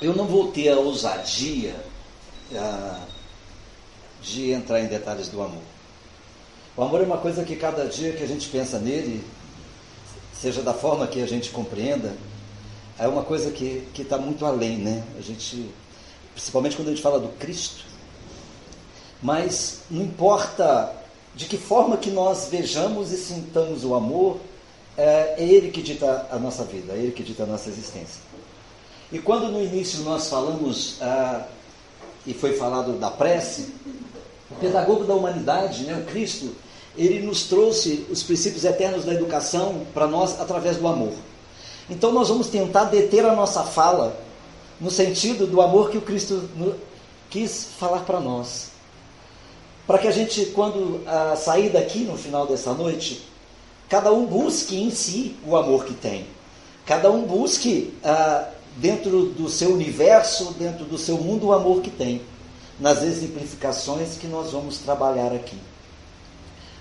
eu não vou ter a ousadia de entrar em detalhes do amor. O amor é uma coisa que cada dia que a gente pensa nele, seja da forma que a gente compreenda, é uma coisa que está muito além, né? A gente, principalmente quando a gente fala do Cristo. Mas não importa de que forma que nós vejamos e sintamos o amor, é, é Ele que dita a nossa vida, é Ele que dita a nossa existência. E quando no início nós falamos, ah, e foi falado da prece, o pedagogo da humanidade, né, o Cristo, ele nos trouxe os princípios eternos da educação para nós através do amor. Então nós vamos tentar deter a nossa fala no sentido do amor que o Cristo quis falar para nós. Para que a gente, quando ah, sair daqui no final dessa noite, cada um busque em si o amor que tem. Cada um busque ah, dentro do seu universo, dentro do seu mundo, o amor que tem nas exemplificações que nós vamos trabalhar aqui.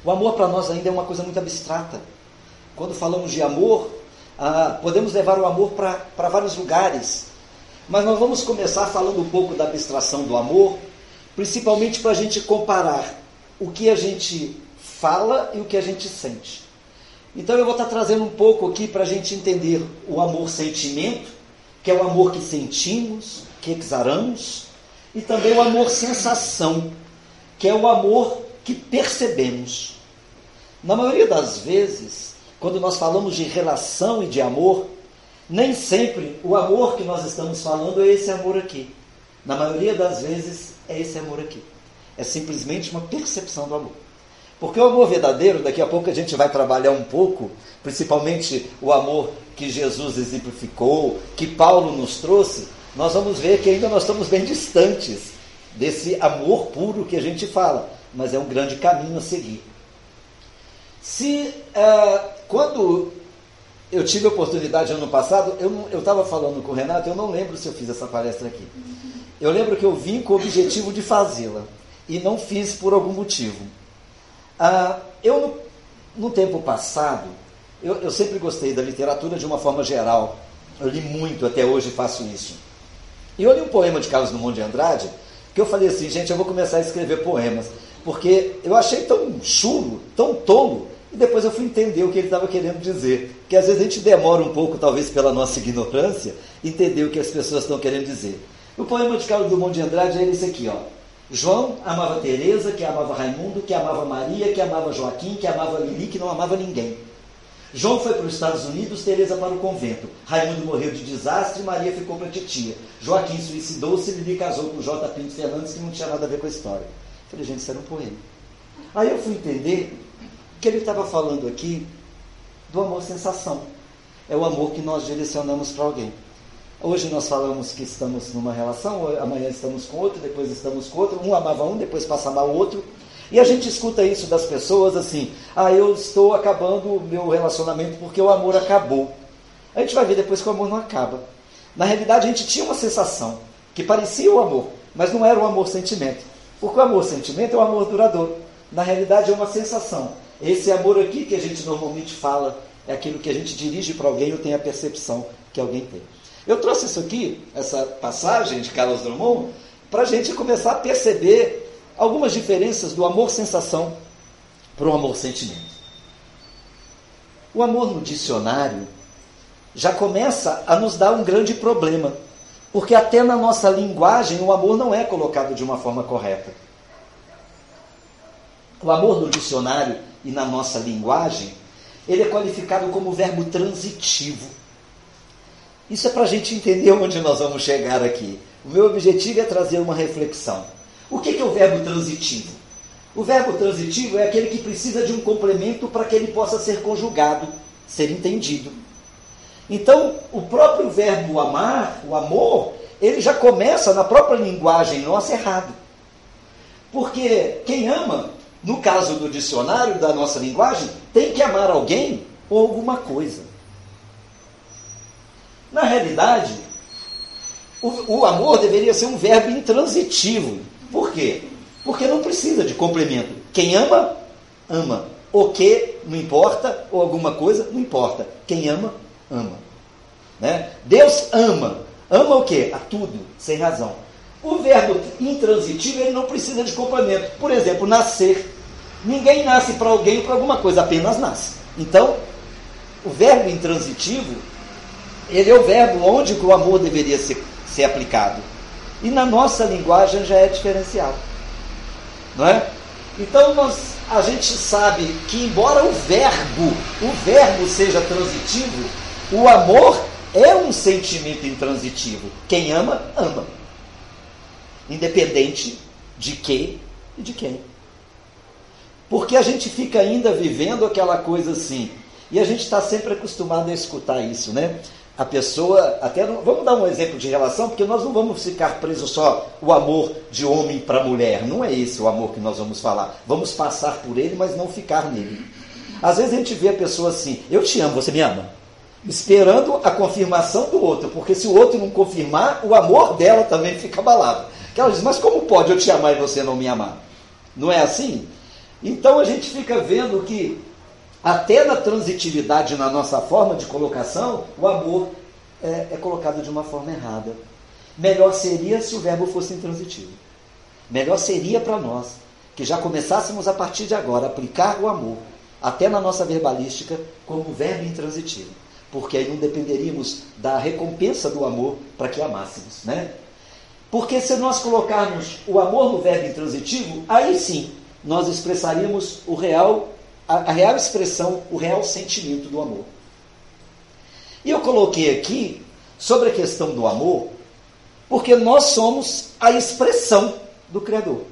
O amor para nós ainda é uma coisa muito abstrata. Quando falamos de amor, ah, podemos levar o amor para vários lugares. Mas nós vamos começar falando um pouco da abstração do amor, principalmente para a gente comparar o que a gente fala e o que a gente sente. Então eu vou estar trazendo um pouco aqui para a gente entender o amor-sentimento, que é o amor que sentimos, que exaramos, e também o amor sensação, que é o amor que percebemos. Na maioria das vezes, quando nós falamos de relação e de amor, nem sempre o amor que nós estamos falando é esse amor aqui. Na maioria das vezes é esse amor aqui. É simplesmente uma percepção do amor. Porque o amor verdadeiro, daqui a pouco a gente vai trabalhar um pouco, principalmente o amor que Jesus exemplificou, que Paulo nos trouxe, nós vamos ver que ainda nós estamos bem distantes desse amor puro que a gente fala, mas é um grande caminho a seguir. Se uh, quando eu tive a oportunidade ano passado, eu estava falando com o Renato, eu não lembro se eu fiz essa palestra aqui. Eu lembro que eu vim com o objetivo de fazê-la e não fiz por algum motivo. Uh, eu, no, no, tempo passado, eu, eu sempre gostei da literatura de uma forma geral. Eu li muito, até hoje faço isso. E eu li um poema de Carlos Drummond de Andrade, que eu falei assim, gente, eu vou começar a escrever poemas, porque eu achei tão chulo, tão tolo, e depois eu fui entender o que ele estava querendo dizer. Que às vezes a gente demora um pouco, talvez pela nossa ignorância, entender o que as pessoas estão querendo dizer. O poema de Carlos Drummond de Andrade é esse aqui, ó. João amava Teresa, que amava Raimundo, que amava Maria, que amava Joaquim, que amava Lili, que não amava ninguém. João foi para os Estados Unidos, Teresa para o convento. Raimundo morreu de desastre, Maria ficou para a titia. Joaquim suicidou-se Lili casou com J. Pinto Fernandes, que não tinha nada a ver com a história. falei, gente, isso era um poema. Aí eu fui entender que ele estava falando aqui do amor sensação. É o amor que nós direcionamos para alguém. Hoje nós falamos que estamos numa relação, amanhã estamos com outro, depois estamos com outro. Um amava um, depois passa a amar o outro. E a gente escuta isso das pessoas assim: ah, eu estou acabando o meu relacionamento porque o amor acabou. A gente vai ver depois que o amor não acaba. Na realidade, a gente tinha uma sensação que parecia o amor, mas não era o amor-sentimento. Porque o amor-sentimento é o amor duradouro. Na realidade, é uma sensação. Esse amor aqui que a gente normalmente fala é aquilo que a gente dirige para alguém ou tem a percepção que alguém tem. Eu trouxe isso aqui, essa passagem de Carlos Drummond, para a gente começar a perceber algumas diferenças do amor-sensação para o amor-sentimento. O amor no dicionário já começa a nos dar um grande problema, porque até na nossa linguagem o amor não é colocado de uma forma correta. O amor no dicionário e na nossa linguagem, ele é qualificado como verbo transitivo. Isso é para a gente entender onde nós vamos chegar aqui. O meu objetivo é trazer uma reflexão. O que é o verbo transitivo? O verbo transitivo é aquele que precisa de um complemento para que ele possa ser conjugado, ser entendido. Então, o próprio verbo amar, o amor, ele já começa na própria linguagem nossa errado. Porque quem ama, no caso do dicionário da nossa linguagem, tem que amar alguém ou alguma coisa. Na realidade, o, o amor deveria ser um verbo intransitivo. Por quê? Porque não precisa de complemento. Quem ama, ama. O que não importa, ou alguma coisa, não importa. Quem ama, ama. Né? Deus ama. Ama o quê? A tudo, sem razão. O verbo intransitivo ele não precisa de complemento. Por exemplo, nascer. Ninguém nasce para alguém ou para alguma coisa, apenas nasce. Então, o verbo intransitivo, ele é o verbo onde o amor deveria ser, ser aplicado. E na nossa linguagem já é diferenciado. Não é? Então nós, a gente sabe que embora o verbo, o verbo seja transitivo, o amor é um sentimento intransitivo. Quem ama, ama. Independente de que e de quem. Porque a gente fica ainda vivendo aquela coisa assim. E a gente está sempre acostumado a escutar isso, né? A pessoa, até vamos dar um exemplo de relação, porque nós não vamos ficar presos só o amor de homem para mulher. Não é esse o amor que nós vamos falar. Vamos passar por ele, mas não ficar nele. Às vezes a gente vê a pessoa assim: Eu te amo, você me ama? Esperando a confirmação do outro, porque se o outro não confirmar, o amor dela também fica abalado. Que ela diz: Mas como pode eu te amar e você não me amar? Não é assim? Então a gente fica vendo que até na transitividade, na nossa forma de colocação, o amor é, é colocado de uma forma errada. Melhor seria se o verbo fosse intransitivo. Melhor seria para nós que já começássemos a partir de agora a aplicar o amor, até na nossa verbalística, como verbo intransitivo. Porque aí não dependeríamos da recompensa do amor para que amássemos. Né? Porque se nós colocarmos o amor no verbo intransitivo, aí sim nós expressaríamos o real a, a real expressão, o real sentimento do amor. E eu coloquei aqui sobre a questão do amor, porque nós somos a expressão do Criador.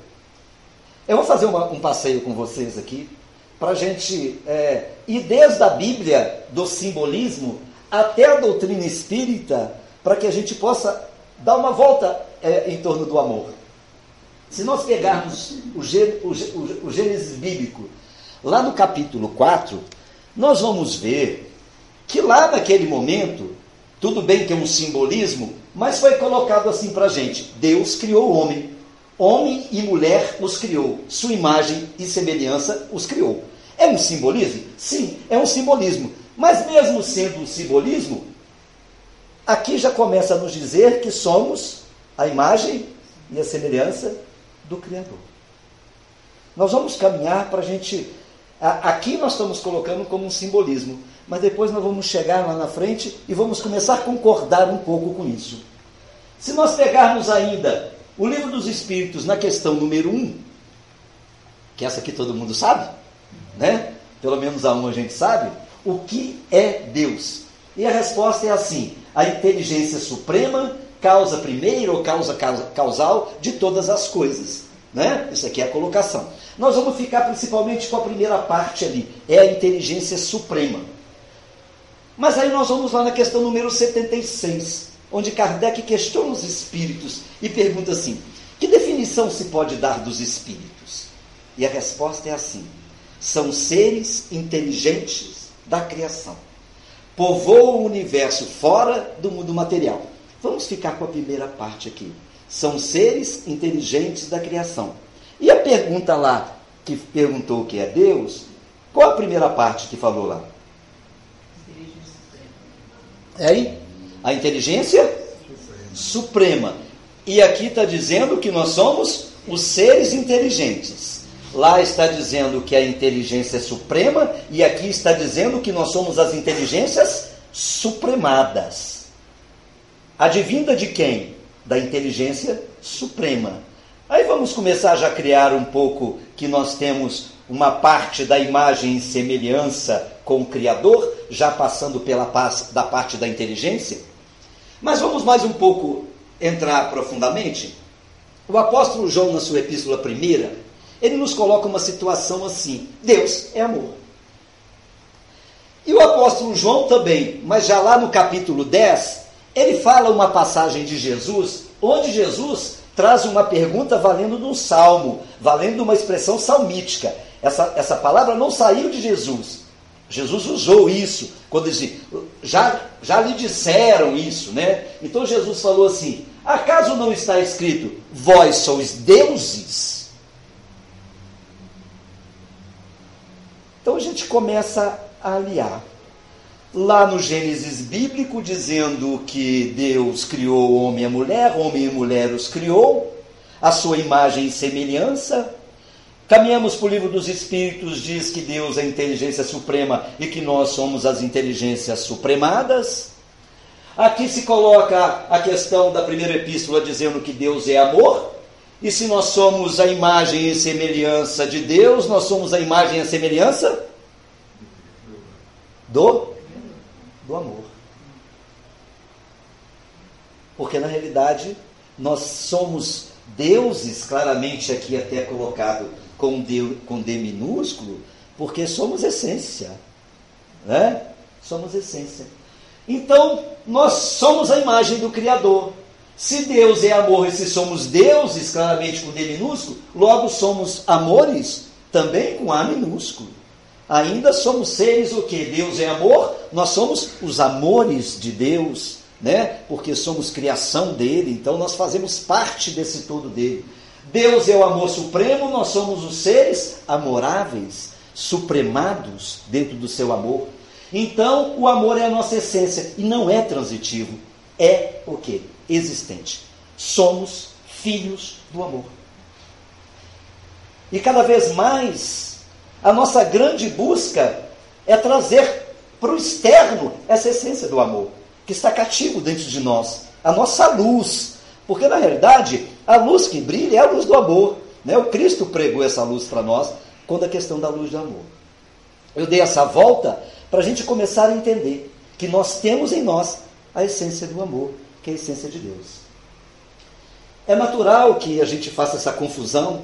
Eu vou fazer uma, um passeio com vocês aqui, para a gente é, ir desde a Bíblia, do simbolismo, até a doutrina espírita, para que a gente possa dar uma volta é, em torno do amor. Se nós pegarmos o, o, o, o Gênesis bíblico Lá no capítulo 4, nós vamos ver que lá naquele momento, tudo bem que é um simbolismo, mas foi colocado assim para a gente: Deus criou o homem. Homem e mulher os criou, sua imagem e semelhança os criou. É um simbolismo? Sim, é um simbolismo. Mas mesmo sendo um simbolismo, aqui já começa a nos dizer que somos a imagem e a semelhança do Criador. Nós vamos caminhar para a gente Aqui nós estamos colocando como um simbolismo, mas depois nós vamos chegar lá na frente e vamos começar a concordar um pouco com isso. Se nós pegarmos ainda o livro dos Espíritos na questão número 1, um, que essa aqui todo mundo sabe, né? Pelo menos a uma a gente sabe, o que é Deus? E a resposta é assim: a inteligência suprema, causa primeira ou causa causal de todas as coisas. Né? Isso aqui é a colocação. Nós vamos ficar principalmente com a primeira parte ali, é a inteligência suprema. Mas aí nós vamos lá na questão número 76, onde Kardec questiona os espíritos e pergunta assim: que definição se pode dar dos espíritos? E a resposta é assim: são seres inteligentes da criação. Povoam o universo fora do mundo material. Vamos ficar com a primeira parte aqui. São seres inteligentes da criação e a pergunta lá, que perguntou o que é Deus, qual a primeira parte que falou lá? É aí? A inteligência suprema. E aqui está dizendo que nós somos os seres inteligentes. Lá está dizendo que a inteligência é suprema, e aqui está dizendo que nós somos as inteligências supremadas. Advinda de quem? Da inteligência suprema. Aí vamos começar já a criar um pouco que nós temos uma parte da imagem e semelhança com o Criador, já passando pela paz da parte da inteligência. Mas vamos mais um pouco entrar profundamente. O apóstolo João, na sua epístola primeira, ele nos coloca uma situação assim: Deus é amor. E o apóstolo João também, mas já lá no capítulo 10, ele fala uma passagem de Jesus, onde Jesus traz uma pergunta valendo de um salmo, valendo de uma expressão salmítica. Essa, essa palavra não saiu de Jesus. Jesus usou isso quando disse, já, já lhe disseram isso, né? Então Jesus falou assim: acaso não está escrito, vós sois deuses? Então a gente começa a aliar. Lá no Gênesis bíblico, dizendo que Deus criou homem e mulher, homem e mulher os criou, a sua imagem e semelhança. Caminhamos para o livro dos Espíritos, diz que Deus é a inteligência suprema e que nós somos as inteligências supremadas. Aqui se coloca a questão da primeira epístola dizendo que Deus é amor. E se nós somos a imagem e semelhança de Deus, nós somos a imagem e a semelhança do do amor. Porque na realidade nós somos deuses, claramente aqui até colocado com D, com D minúsculo, porque somos essência. Né? Somos essência. Então, nós somos a imagem do Criador. Se Deus é amor e se somos deuses, claramente com D minúsculo, logo somos amores também com A minúsculo. Ainda somos seres o que? Deus é amor, nós somos os amores de Deus, né? Porque somos criação dele, então nós fazemos parte desse todo dele. Deus é o amor supremo, nós somos os seres amoráveis, supremados dentro do seu amor. Então, o amor é a nossa essência e não é transitivo, é o que? Existente. Somos filhos do amor. E cada vez mais a nossa grande busca é trazer para o externo essa essência do amor, que está cativo dentro de nós, a nossa luz. Porque, na realidade, a luz que brilha é a luz do amor. Né? O Cristo pregou essa luz para nós quando a questão da luz do amor. Eu dei essa volta para a gente começar a entender que nós temos em nós a essência do amor, que é a essência de Deus. É natural que a gente faça essa confusão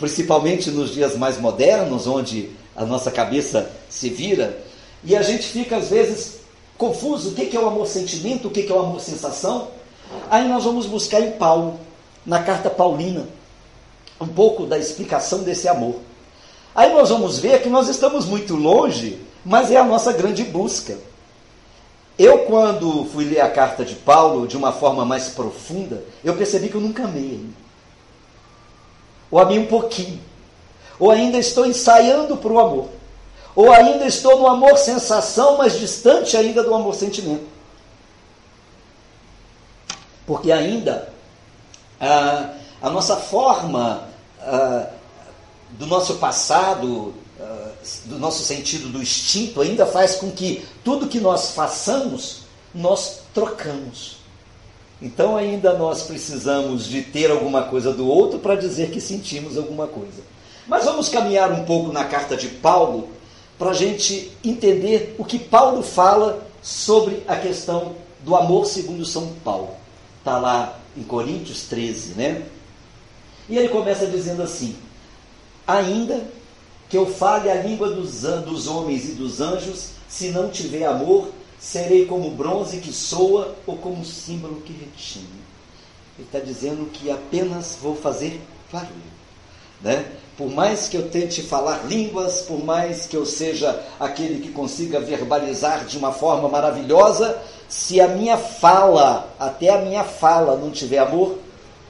principalmente nos dias mais modernos, onde a nossa cabeça se vira, e a gente fica às vezes confuso: o que é o amor-sentimento, o que é o amor-sensação. Aí nós vamos buscar em Paulo, na carta paulina, um pouco da explicação desse amor. Aí nós vamos ver que nós estamos muito longe, mas é a nossa grande busca. Eu, quando fui ler a carta de Paulo de uma forma mais profunda, eu percebi que eu nunca amei ainda ou amei um pouquinho, ou ainda estou ensaiando para o amor, ou ainda estou no amor sensação, mas distante ainda do amor sentimento. Porque ainda a, a nossa forma a, do nosso passado, a, do nosso sentido do instinto, ainda faz com que tudo que nós façamos, nós trocamos. Então ainda nós precisamos de ter alguma coisa do outro para dizer que sentimos alguma coisa. Mas vamos caminhar um pouco na carta de Paulo para a gente entender o que Paulo fala sobre a questão do amor segundo São Paulo. Está lá em Coríntios 13, né? E ele começa dizendo assim: Ainda que eu fale a língua dos, dos homens e dos anjos, se não tiver amor, serei como bronze que soa ou como símbolo que retine. Ele está dizendo que apenas vou fazer barulho. Né? Por mais que eu tente falar línguas, por mais que eu seja aquele que consiga verbalizar de uma forma maravilhosa, se a minha fala, até a minha fala, não tiver amor,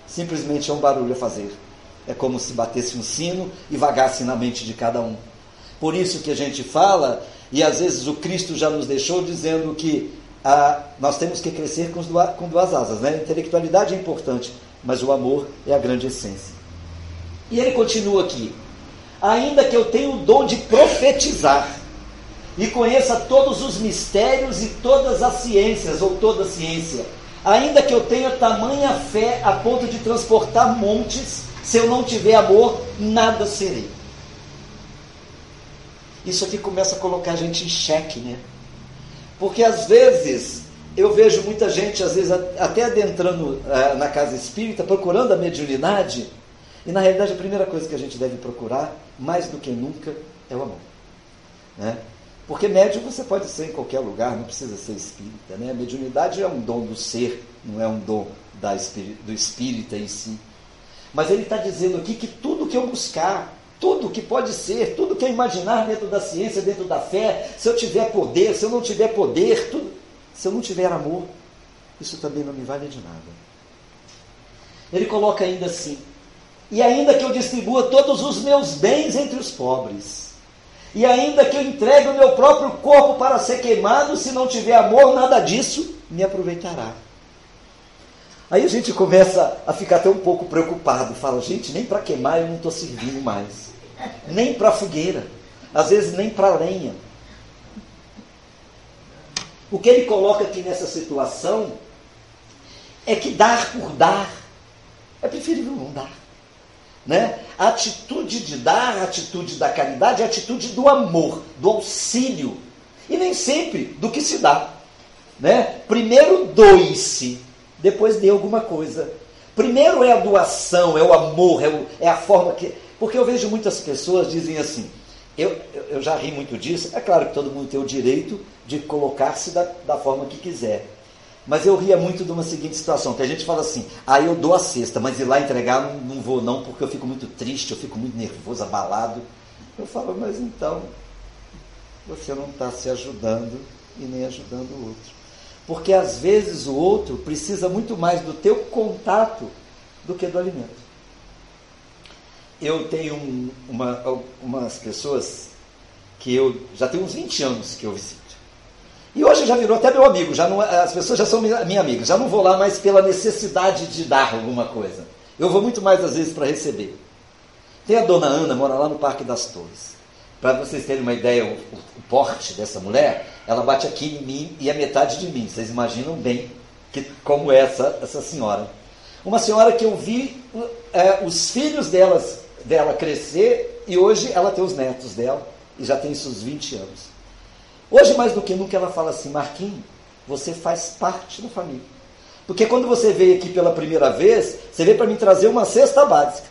simplesmente é um barulho a fazer. É como se batesse um sino e vagasse na mente de cada um. Por isso que a gente fala e às vezes o Cristo já nos deixou dizendo que ah, nós temos que crescer com, duas, com duas asas. Né? A intelectualidade é importante, mas o amor é a grande essência. E ele continua aqui: ainda que eu tenha o dom de profetizar e conheça todos os mistérios e todas as ciências, ou toda ciência, ainda que eu tenha tamanha fé a ponto de transportar montes, se eu não tiver amor, nada serei. Isso aqui começa a colocar a gente em xeque, né? Porque às vezes eu vejo muita gente, às vezes até adentrando uh, na casa espírita, procurando a mediunidade, e na realidade a primeira coisa que a gente deve procurar, mais do que nunca, é o amor. Né? Porque médium você pode ser em qualquer lugar, não precisa ser espírita. Né? A mediunidade é um dom do ser, não é um dom da, do espírita em si. Mas ele está dizendo aqui que tudo que eu buscar, tudo que pode ser, tudo que eu imaginar dentro da ciência, dentro da fé, se eu tiver poder, se eu não tiver poder, tudo, se eu não tiver amor, isso também não me vale de nada. Ele coloca ainda assim: e ainda que eu distribua todos os meus bens entre os pobres, E ainda que eu entregue o meu próprio corpo para ser queimado, se não tiver amor, nada disso me aproveitará. Aí a gente começa a ficar até um pouco preocupado. Fala, gente, nem para queimar eu não estou servindo mais. Nem para fogueira. Às vezes nem para lenha. O que ele coloca aqui nessa situação é que dar por dar é preferível não dar. Né? A atitude de dar, a atitude da caridade, é a atitude do amor, do auxílio. E nem sempre do que se dá. Né? Primeiro doe-se, depois dê alguma coisa. Primeiro é a doação, é o amor, é, o, é, a forma que. Porque eu vejo muitas pessoas dizem assim, eu, eu já ri muito disso, é claro que todo mundo tem o direito de colocar-se da, da forma que quiser. Mas eu ria muito de uma seguinte situação, que a gente fala assim, aí ah, eu dou a cesta, mas ir lá entregar não, não vou não, porque eu fico muito triste, eu fico muito nervoso, abalado. Eu falo, mas então, você não está se ajudando e nem ajudando o outro. Porque às vezes o outro precisa muito mais do teu contato do que do alimento. Eu tenho um, uma, umas pessoas que eu já tenho uns 20 anos que eu visito. E hoje já virou até meu amigo, já não, as pessoas já são minha, minha amiga, já não vou lá mais pela necessidade de dar alguma coisa. Eu vou muito mais às vezes para receber. Tem a dona Ana, mora lá no Parque das Torres. Para vocês terem uma ideia, o, o, porte dessa mulher, ela bate aqui em mim e a metade de mim. Vocês imaginam bem que, como é essa, essa senhora. Uma senhora que eu vi é, os filhos delas, dela crescer e hoje ela tem os netos dela e já tem seus 20 anos. Hoje, mais do que nunca, ela fala assim: Marquinhos, você faz parte da família. Porque quando você veio aqui pela primeira vez, você veio para me trazer uma cesta básica.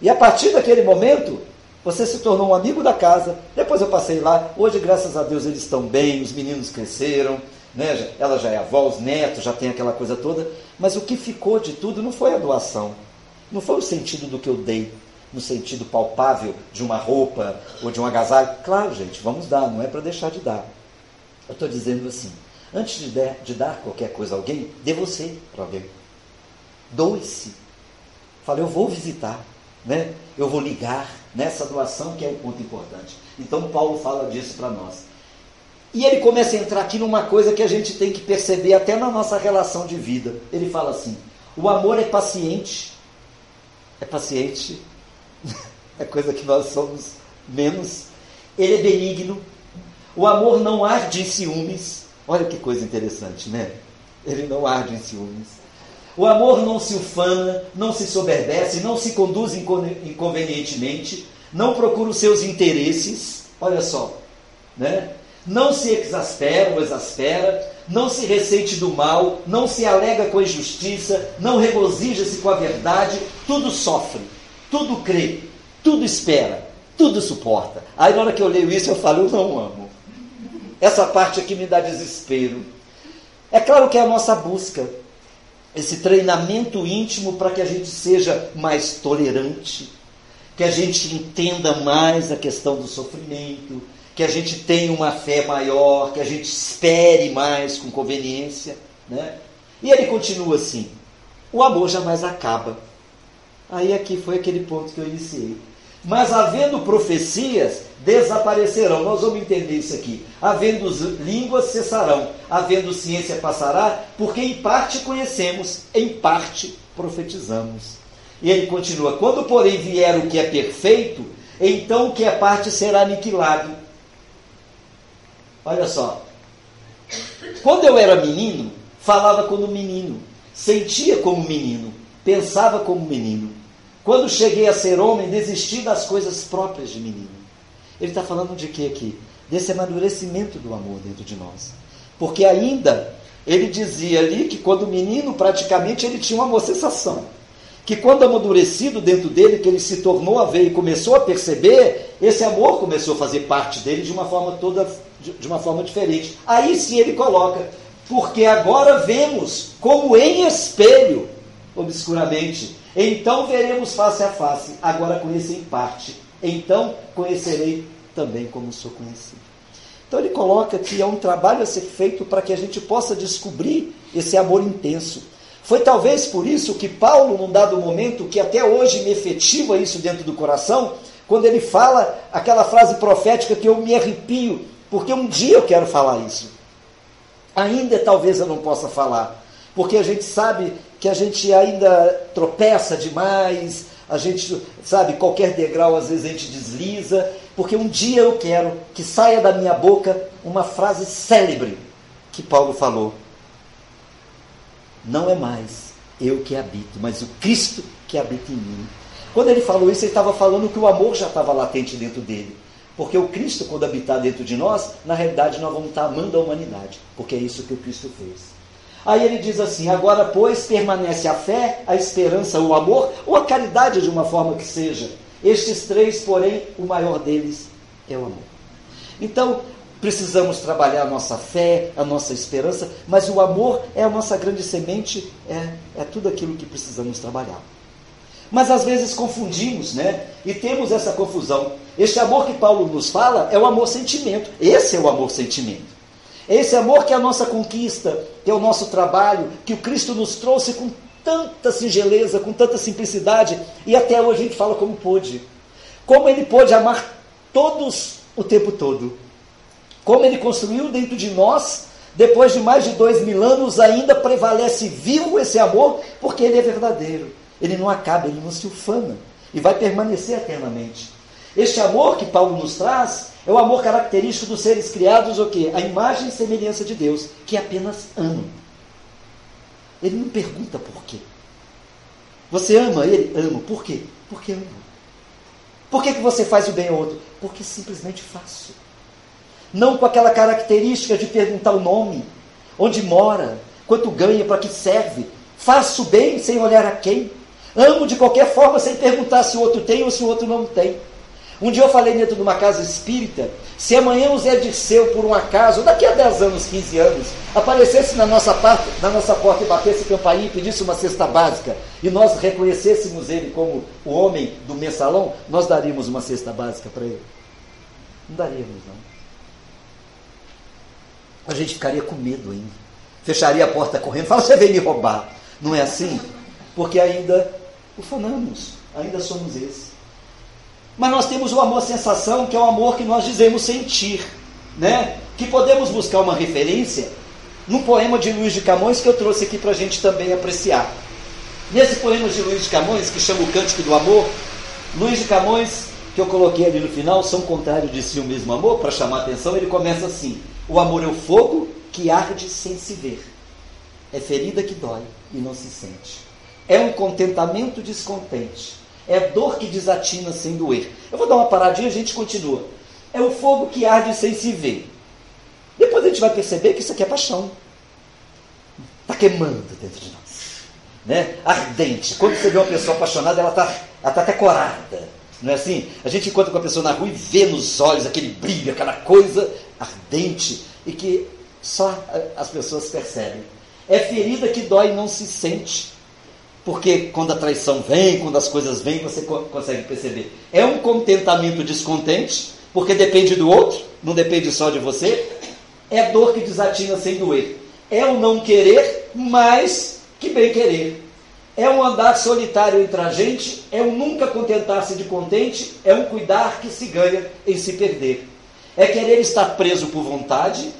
E a partir daquele momento, você se tornou um amigo da casa. Depois eu passei lá. Hoje, graças a Deus, eles estão bem, os meninos cresceram. Né? Ela já é avó, os netos já tem aquela coisa toda. Mas o que ficou de tudo não foi a doação. Não foi o sentido do que eu dei no sentido palpável de uma roupa ou de um agasalho. Claro, gente, vamos dar, não é para deixar de dar. Eu estou dizendo assim: antes de, der, de dar qualquer coisa a alguém, dê você para alguém. Doe-se. Fala, eu vou visitar, né? eu vou ligar nessa doação que é um ponto importante. Então, Paulo fala disso para nós. E ele começa a entrar aqui numa coisa que a gente tem que perceber até na nossa relação de vida. Ele fala assim: o amor é paciente, é paciente, é coisa que nós somos menos. Ele é benigno. O amor não arde em ciúmes. Olha que coisa interessante, né? Ele não arde em ciúmes. O amor não se ufana, não se soberbece, não se conduz inconvenientemente, não procura os seus interesses. Olha só, né? Não se exaspera ou exaspera, não se ressente do mal, não se alega com a injustiça, não regozija-se com a verdade, tudo sofre, tudo crê, tudo espera, tudo suporta. Aí na hora que eu leio isso, eu falo, eu não amo. Essa parte aqui me dá desespero. É claro que é a nossa busca, esse treinamento íntimo para que a gente seja mais tolerante, que a gente entenda mais a questão do sofrimento, que a gente tenha uma fé maior, que a gente espere mais com conveniência. Né? E ele continua assim: o amor jamais acaba. Aí aqui foi aquele ponto que eu iniciei. Mas havendo profecias, desaparecerão. Nós vamos entender isso aqui. Havendo línguas, cessarão. Havendo ciência, passará. Porque em parte conhecemos, em parte profetizamos. E ele continua: Quando, porém, vier o que é perfeito, então o que é parte será aniquilado. Olha só. Quando eu era menino, falava como menino, sentia como menino, pensava como menino. Quando cheguei a ser homem, desisti das coisas próprias de menino. Ele está falando de quê aqui? Desse amadurecimento do amor dentro de nós. Porque ainda ele dizia ali que quando menino, praticamente ele tinha uma sensação. Que quando amadurecido dentro dele, que ele se tornou a ver e começou a perceber, esse amor começou a fazer parte dele de uma forma toda, de uma forma diferente. Aí sim ele coloca, porque agora vemos como em espelho, obscuramente, então veremos face a face, agora conheci em parte. Então conhecerei também como sou conhecido. Então ele coloca que é um trabalho a ser feito para que a gente possa descobrir esse amor intenso. Foi talvez por isso que Paulo, num dado momento, que até hoje me efetiva isso dentro do coração, quando ele fala aquela frase profética que eu me arrepio, porque um dia eu quero falar isso. Ainda talvez eu não possa falar, porque a gente sabe que a gente ainda tropeça demais, a gente, sabe, qualquer degrau às vezes a gente desliza, porque um dia eu quero que saia da minha boca uma frase célebre que Paulo falou. Não é mais eu que habito, mas o Cristo que habita em mim. Quando ele falou isso, ele estava falando que o amor já estava latente dentro dele. Porque o Cristo, quando habitar dentro de nós, na realidade nós vamos estar amando a humanidade, porque é isso que o Cristo fez. Aí ele diz assim: agora, pois, permanece a fé, a esperança, o amor, ou a caridade de uma forma que seja. Estes três, porém, o maior deles é o amor. Então, precisamos trabalhar a nossa fé, a nossa esperança, mas o amor é a nossa grande semente, é, é tudo aquilo que precisamos trabalhar. Mas às vezes confundimos, né? E temos essa confusão. Este amor que Paulo nos fala é o amor sentimento. Esse é o amor sentimento. Esse amor que é a nossa conquista, que é o nosso trabalho, que o Cristo nos trouxe com tanta singeleza, com tanta simplicidade, e até hoje a gente fala como pôde. Como ele pôde amar todos o tempo todo. Como ele construiu dentro de nós, depois de mais de dois mil anos, ainda prevalece vivo esse amor, porque ele é verdadeiro. Ele não acaba, ele não se ufana. E vai permanecer eternamente. Este amor que Paulo nos traz é o amor característico dos seres criados, o quê? A imagem e semelhança de Deus, que apenas amam. Ele não pergunta por quê. Você ama ele? Amo. Por quê? Porque amo. Por que, que você faz o bem ao outro? Porque simplesmente faço. Não com aquela característica de perguntar o nome, onde mora, quanto ganha, para que serve. Faço bem sem olhar a quem. Amo de qualquer forma sem perguntar se o outro tem ou se o outro não tem. Um dia eu falei dentro de uma casa espírita, se amanhã o Zé Dirceu, por um acaso, daqui a 10 anos, 15 anos, aparecesse na nossa, parte, na nossa porta e batesse campainha e pedisse uma cesta básica, e nós reconhecêssemos ele como o homem do mensalão, nós daríamos uma cesta básica para ele? Não daríamos, não. A gente ficaria com medo ainda. Fecharia a porta correndo, fala, você veio me roubar. Não é assim? Porque ainda ufanamos, ainda somos esses. Mas nós temos o amor sensação, que é o amor que nós dizemos sentir, né? Que podemos buscar uma referência num poema de Luiz de Camões que eu trouxe aqui para a gente também apreciar. Nesse poema de Luiz de Camões, que chama O Cântico do Amor, Luiz de Camões, que eu coloquei ali no final, são contrários de si o mesmo amor, para chamar a atenção, ele começa assim: O amor é o fogo que arde sem se ver, é ferida que dói e não se sente, é um contentamento descontente é dor que desatina sem doer. Eu vou dar uma paradinha e a gente continua. É o fogo que arde sem se ver. Depois a gente vai perceber que isso aqui é paixão. Está queimando dentro de nós. Né? Ardente. Quando você vê uma pessoa apaixonada, ela está ela tá até corada. Não é assim? A gente encontra com a pessoa na rua e vê nos olhos aquele brilho, aquela coisa ardente e que só as pessoas percebem. É ferida que dói e não se sente. Porque quando a traição vem, quando as coisas vêm, você consegue perceber. É um contentamento descontente, porque depende do outro, não depende só de você. É dor que desatina sem doer. É o não querer, mais que bem querer. É um andar solitário entre a gente, é um nunca contentar-se de contente, é um cuidar que se ganha em se perder. É querer estar preso por vontade,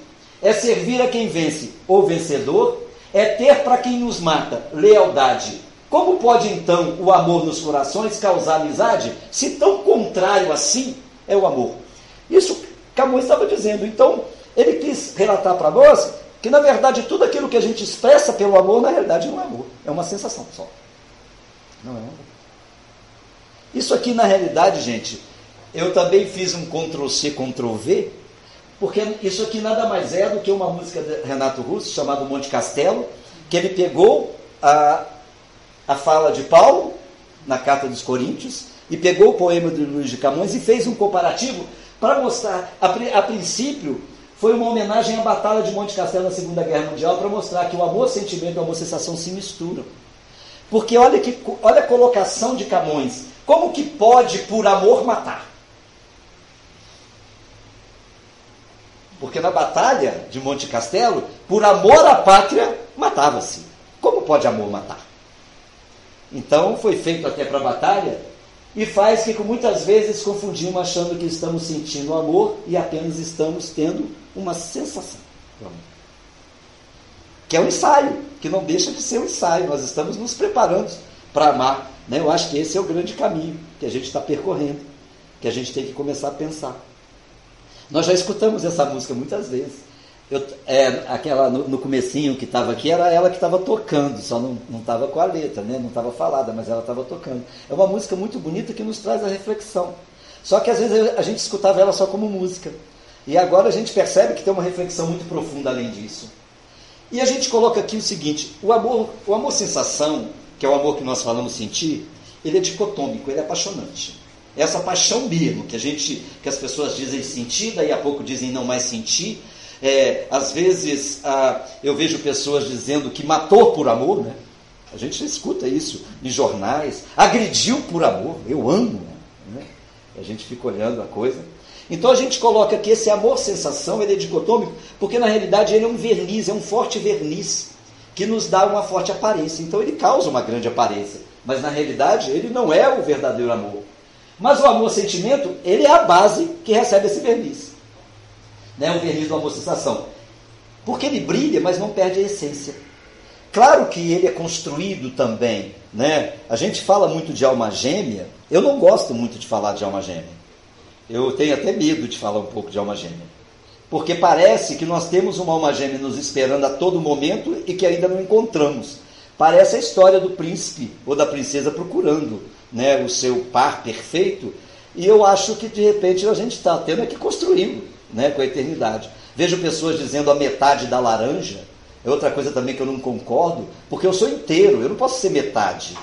é servir a quem vence ou vencedor, é ter para quem nos mata lealdade como pode então o amor nos corações causar amizade, se tão contrário assim é o amor? Isso Camões estava dizendo. Então, ele quis relatar para nós que, na verdade, tudo aquilo que a gente expressa pelo amor, na realidade, não é amor. É uma sensação só. Não é amor. Isso aqui, na realidade, gente, eu também fiz um Ctrl-C, Ctrl-V, porque isso aqui nada mais é do que uma música de Renato Russo, chamada Monte Castelo, que ele pegou a, a fala de Paulo na carta dos Coríntios e pegou o poema de Luiz de Camões e fez um comparativo para mostrar, a, a, princípio, foi uma homenagem à Batalha de Monte Castelo na Segunda Guerra Mundial para mostrar que o amor, sentimento e a amor, sensação se misturam. Porque olha, que, olha a colocação de Camões. Como que pode, por amor, matar? Porque na batalha de Monte Castelo, por amor à pátria, matava-se. Como pode amor matar? Então foi feito até para a batalha e faz que muitas vezes confundimos achando que estamos sentindo amor e apenas estamos tendo uma sensação. Que é um ensaio, que não deixa de ser um ensaio. Nós estamos nos preparando para amar. Né? Eu acho que esse é o grande caminho que a gente está percorrendo, que a gente tem que começar a pensar. Nós já escutamos essa música muitas vezes. Eu, é, aquela no, no comecinho que estava aqui era ela que estava tocando, só não estava com a letra, né? não estava falada, mas ela estava tocando. É uma música muito bonita que nos traz a reflexão. Só que às vezes a gente escutava ela só como música. E agora a gente percebe que tem uma reflexão muito profunda além disso. E a gente coloca aqui o seguinte: o amor, o amor sensação, que é o amor que nós falamos sentir, ele é dicotômico, ele é apaixonante. Essa paixão mesmo, que a gente, que as pessoas dizem sentir, daí a pouco dizem não mais sentir. É, às vezes ah, eu vejo pessoas dizendo que matou por amor, né? A gente escuta isso em jornais, agrediu por amor, eu amo, né? A gente fica olhando a coisa. Então a gente coloca que esse amor-sensação ele é dicotômico, porque na realidade ele é um verniz, é um forte verniz, que nos dá uma forte aparência. Então ele causa uma grande aparência, mas na realidade ele não é o verdadeiro amor. Mas o amor-sentimento, ele é a base que recebe esse verniz. Né? O verniz do amor-sensação. Porque ele brilha, mas não perde a essência. Claro que ele é construído também. Né? A gente fala muito de alma gêmea. Eu não gosto muito de falar de alma gêmea. Eu tenho até medo de falar um pouco de alma gêmea. Porque parece que nós temos uma alma gêmea nos esperando a todo momento e que ainda não encontramos. Parece a história do príncipe ou da princesa procurando né, o seu par perfeito, e eu acho que de repente a gente está tendo que construindo né, com a eternidade. Vejo pessoas dizendo a metade da laranja, é outra coisa também que eu não concordo, porque eu sou inteiro, eu não posso ser metade.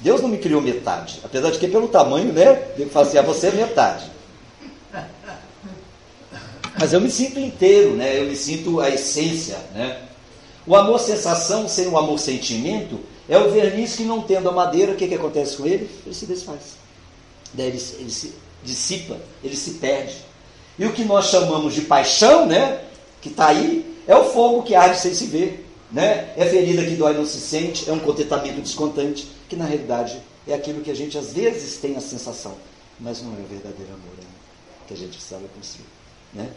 Deus não me criou metade, apesar de que pelo tamanho, né, ele fala assim, ah, você é metade. Mas eu me sinto inteiro, né, eu me sinto a essência, né. O amor sensação sem o amor sentimento é o verniz que não tendo a madeira, o que, que acontece com ele? Ele se desfaz. Ele, ele se dissipa, ele se perde. E o que nós chamamos de paixão, né? Que está aí, é o fogo que arde sem se ver. Né? É ferida que dói não se sente, é um contentamento descontante, que na realidade é aquilo que a gente às vezes tem a sensação, mas não é o verdadeiro amor né? que a gente precisava construir. Né?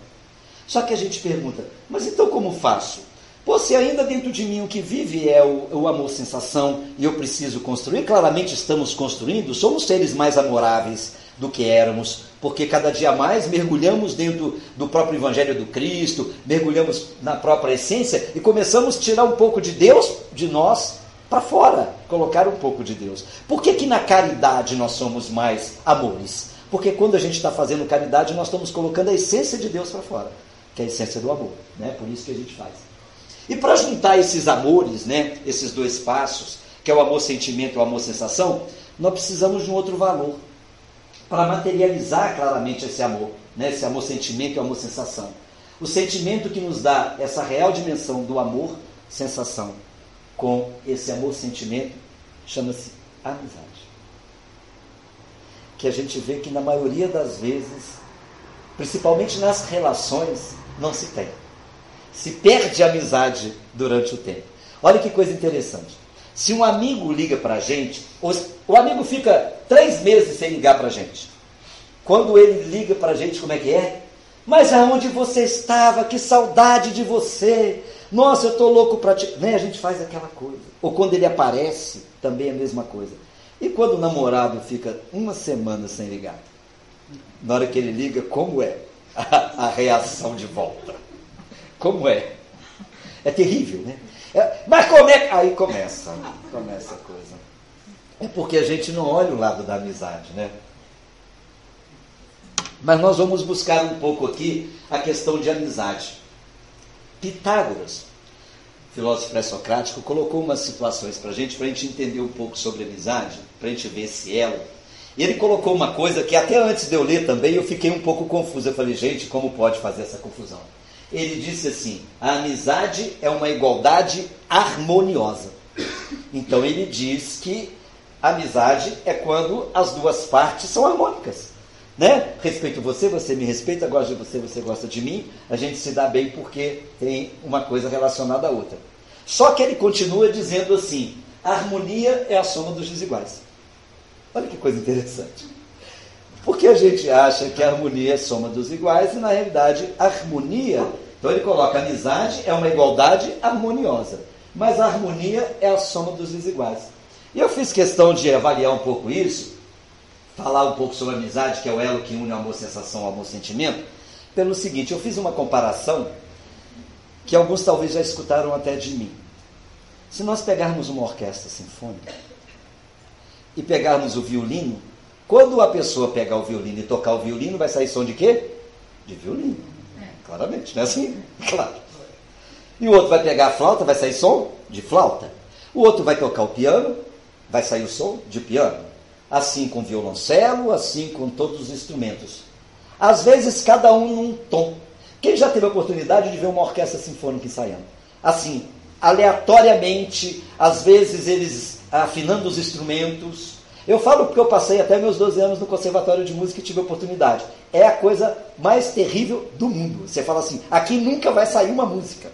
Só que a gente pergunta, mas então como faço? Pô, se ainda dentro de mim o que vive é o, o amor-sensação e eu preciso construir, claramente estamos construindo, somos seres mais amoráveis do que éramos, porque cada dia mais mergulhamos dentro do próprio Evangelho do Cristo, mergulhamos na própria essência e começamos a tirar um pouco de Deus de nós para fora, colocar um pouco de Deus. Por que, que na caridade nós somos mais amores? Porque quando a gente está fazendo caridade, nós estamos colocando a essência de Deus para fora, que é a essência do amor. Né? Por isso que a gente faz. E para juntar esses amores, né, esses dois passos, que é o amor-sentimento e o amor-sensação, nós precisamos de um outro valor para materializar claramente esse amor, né, esse amor-sentimento e amor-sensação. O sentimento que nos dá essa real dimensão do amor-sensação com esse amor-sentimento chama-se amizade. Que a gente vê que na maioria das vezes, principalmente nas relações, não se tem se perde a amizade durante o tempo. Olha que coisa interessante. Se um amigo liga para a gente, o amigo fica três meses sem ligar para a gente. Quando ele liga para a gente, como é que é? Mas aonde você estava? Que saudade de você! Nossa, eu estou louco para te. Né? A gente faz aquela coisa. Ou quando ele aparece, também é a mesma coisa. E quando o namorado fica uma semana sem ligar? Na hora que ele liga, como é a, a reação de volta? Como é? É terrível, né? É, mas como é que. Aí começa, começa a coisa. É porque a gente não olha o lado da amizade, né? Mas nós vamos buscar um pouco aqui a questão de amizade. Pitágoras, filósofo pré-socrático, colocou umas situações para a gente, para a gente entender um pouco sobre amizade, para a gente ver esse elo. E ele colocou uma coisa que até antes de eu ler também eu fiquei um pouco confuso. Eu falei, gente, como pode fazer essa confusão? Ele disse assim: a amizade é uma igualdade harmoniosa. Então ele diz que amizade é quando as duas partes são harmônicas. Né? Respeito você, você me respeita, gosto de você, você gosta de mim, a gente se dá bem porque tem uma coisa relacionada à outra. Só que ele continua dizendo assim: a harmonia é a soma dos desiguais. Olha que coisa interessante. Porque a gente acha que a harmonia é soma dos iguais e, na realidade, a harmonia. Então, ele coloca amizade é uma igualdade harmoniosa. Mas a harmonia é a soma dos desiguais. E eu fiz questão de avaliar um pouco isso, falar um pouco sobre a amizade, que é o elo que une o amor-sensação ao amor-sentimento, pelo seguinte: eu fiz uma comparação que alguns talvez já escutaram até de mim. Se nós pegarmos uma orquestra sinfônica e pegarmos o violino, quando a pessoa pegar o violino e tocar o violino, vai sair som de quê? De violino. É. Claramente, não é assim? Claro. E o outro vai pegar a flauta, vai sair som de flauta. O outro vai tocar o piano, vai sair o som de piano. Assim com violoncelo, assim com todos os instrumentos. Às vezes, cada um num tom. Quem já teve a oportunidade de ver uma orquestra sinfônica ensaiando? Assim, aleatoriamente, às vezes eles afinando os instrumentos. Eu falo porque eu passei até meus 12 anos no Conservatório de Música e tive oportunidade. É a coisa mais terrível do mundo. Você fala assim: aqui nunca vai sair uma música.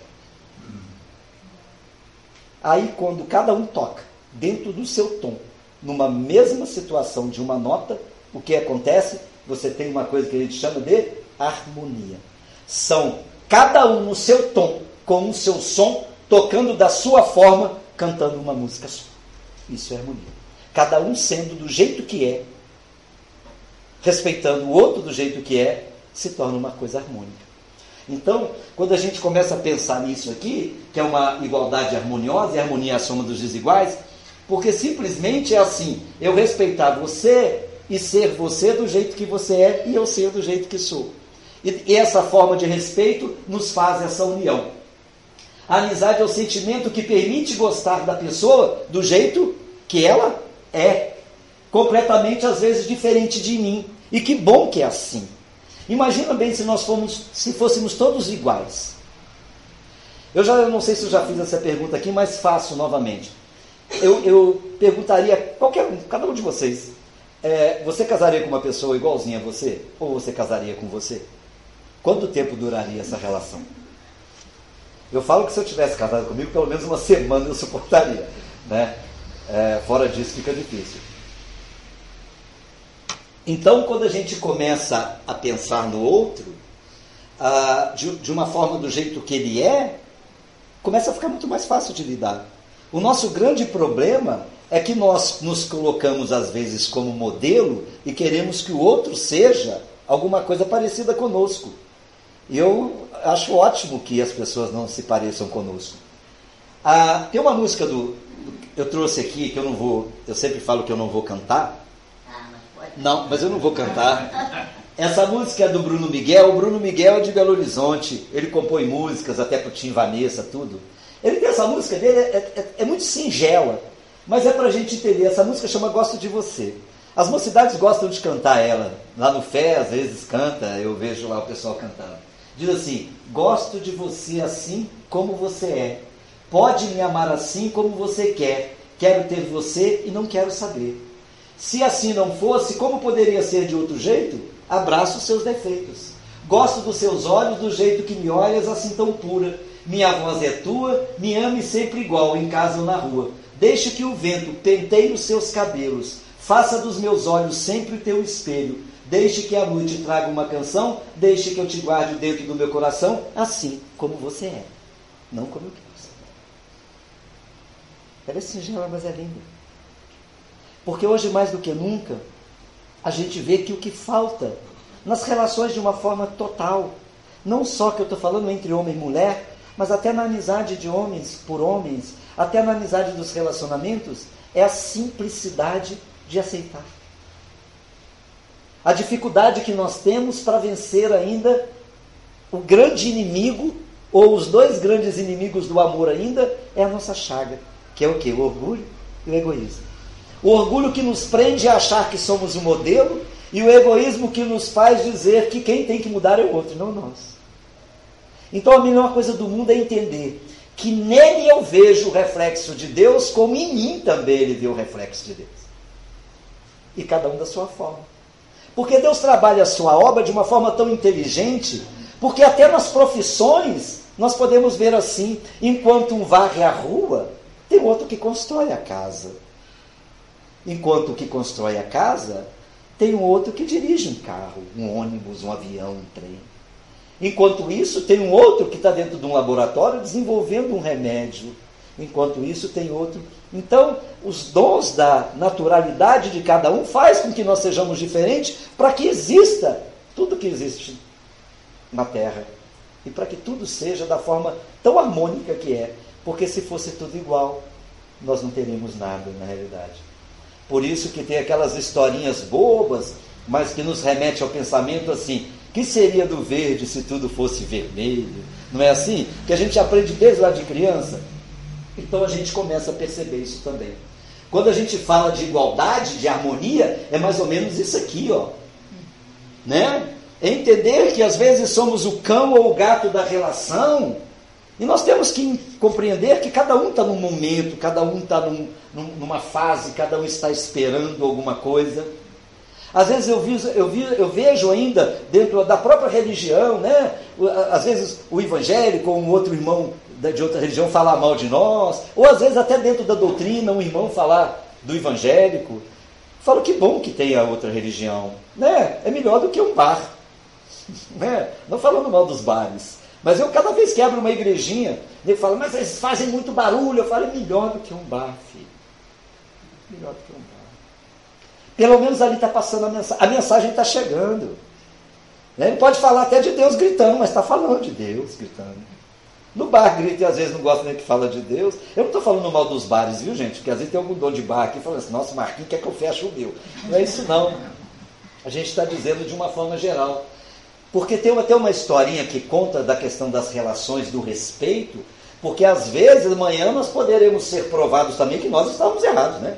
Aí, quando cada um toca dentro do seu tom, numa mesma situação de uma nota, o que acontece? Você tem uma coisa que a gente chama de harmonia. São cada um no seu tom, com o seu som, tocando da sua forma, cantando uma música só. Isso é harmonia. Cada um sendo do jeito que é, respeitando o outro do jeito que é, se torna uma coisa harmônica. Então, quando a gente começa a pensar nisso aqui, que é uma igualdade harmoniosa, e harmonia é a soma dos desiguais, porque simplesmente é assim: eu respeitar você e ser você do jeito que você é e eu ser do jeito que sou. E, essa forma de respeito nos faz essa união. A amizade é o sentimento que permite gostar da pessoa do jeito que ela é, completamente às vezes diferente de mim. E que bom que é assim. Imagina bem se nós fomos, se fôssemos todos iguais. Eu já eu não sei se eu já fiz essa pergunta aqui, mas faço novamente. Eu, eu perguntaria qualquer um, cada um de vocês, é, você casaria com uma pessoa igualzinha a você? Ou você casaria com você? Quanto tempo duraria essa relação? Eu falo que se eu tivesse casado comigo, pelo menos uma semana eu suportaria. Né? É, fora disso fica difícil. Então, quando a gente começa a pensar no outro, ah, de, de uma forma do jeito que ele é, começa a ficar muito mais fácil de lidar. O nosso grande problema é que nós nos colocamos às vezes como modelo e queremos que o outro seja alguma coisa parecida conosco. E eu acho ótimo que as pessoas não se pareçam conosco. Ah, tem uma música do. Eu trouxe aqui que eu não vou. Eu sempre falo que eu não vou cantar, não, mas eu não vou cantar. Essa música é do Bruno Miguel. O Bruno Miguel é de Belo Horizonte. Ele compõe músicas até pro Tim Vanessa, tudo. Ele tem essa música dele, é, é, é muito singela, mas é pra gente entender. Essa música chama Gosto de Você. As mocidades gostam de cantar ela. Lá no Fé, às vezes canta, eu vejo lá o pessoal cantando. Diz assim: Gosto de você assim como você é. Pode me amar assim como você quer. Quero ter você e não quero saber. Se assim não fosse, como poderia ser de outro jeito? Abraço os seus defeitos. Gosto dos seus olhos do jeito que me olhas, assim tão pura. Minha voz é tua, me ame sempre igual, em casa ou na rua. Deixe que o vento penteie os seus cabelos. Faça dos meus olhos sempre o teu espelho. Deixe que a noite traga uma canção. Deixe que eu te guarde dentro do meu coração, assim como você é. Não como eu quero. Ela é singela, mas é linda. Porque hoje, mais do que nunca, a gente vê que o que falta nas relações de uma forma total, não só que eu estou falando entre homem e mulher, mas até na amizade de homens por homens, até na amizade dos relacionamentos, é a simplicidade de aceitar. A dificuldade que nós temos para vencer ainda o grande inimigo, ou os dois grandes inimigos do amor ainda, é a nossa chaga, que é o que? O orgulho e o egoísmo. O orgulho que nos prende a achar que somos o modelo e o egoísmo que nos faz dizer que quem tem que mudar é o outro, não nós. Então a melhor coisa do mundo é entender que nele eu vejo o reflexo de Deus, como em mim também ele vê o reflexo de Deus. E cada um da sua forma. Porque Deus trabalha a sua obra de uma forma tão inteligente, porque até nas profissões nós podemos ver assim: enquanto um varre a rua, tem outro que constrói a casa. Enquanto o que constrói a casa tem um outro que dirige um carro, um ônibus, um avião, um trem. Enquanto isso, tem um outro que está dentro de um laboratório desenvolvendo um remédio. Enquanto isso, tem outro. Então, os dons da naturalidade de cada um faz com que nós sejamos diferentes para que exista tudo que existe na Terra. E para que tudo seja da forma tão harmônica que é. Porque se fosse tudo igual, nós não teríamos nada na realidade. Por isso que tem aquelas historinhas bobas, mas que nos remete ao pensamento assim: que seria do verde se tudo fosse vermelho? Não é assim? Que a gente aprende desde lá de criança. Então a gente começa a perceber isso também. Quando a gente fala de igualdade, de harmonia, é mais ou menos isso aqui, ó. Né? Entender que às vezes somos o cão ou o gato da relação, e nós temos que compreender que cada um está num momento, cada um está num, numa fase, cada um está esperando alguma coisa. Às vezes eu, vi, eu, vi, eu vejo ainda dentro da própria religião, né? às vezes o evangélico ou um outro irmão de outra religião falar mal de nós, ou às vezes até dentro da doutrina um irmão falar do evangélico. Falo que bom que tem a outra religião, né? É melhor do que um bar, né? Não falando mal dos bares, mas eu cada vez que abro uma igrejinha, ele fala, mas eles fazem muito barulho. Eu falo, é melhor do que um bar, filho. Melhor do que um bar. Pelo menos ali está passando a mensagem. A mensagem está chegando. Né? Ele pode falar até de Deus gritando, mas está falando de Deus gritando. No bar grita e às vezes não gosta nem que fala de Deus. Eu não estou falando mal dos bares, viu gente? Porque às vezes tem algum dono de bar aqui falando assim, nossa, Marquinhos quer que eu feche o meu. Não é isso não. A gente está dizendo de uma forma geral. Porque tem até uma historinha que conta da questão das relações do respeito, porque às vezes amanhã nós poderemos ser provados também que nós estávamos errados, né?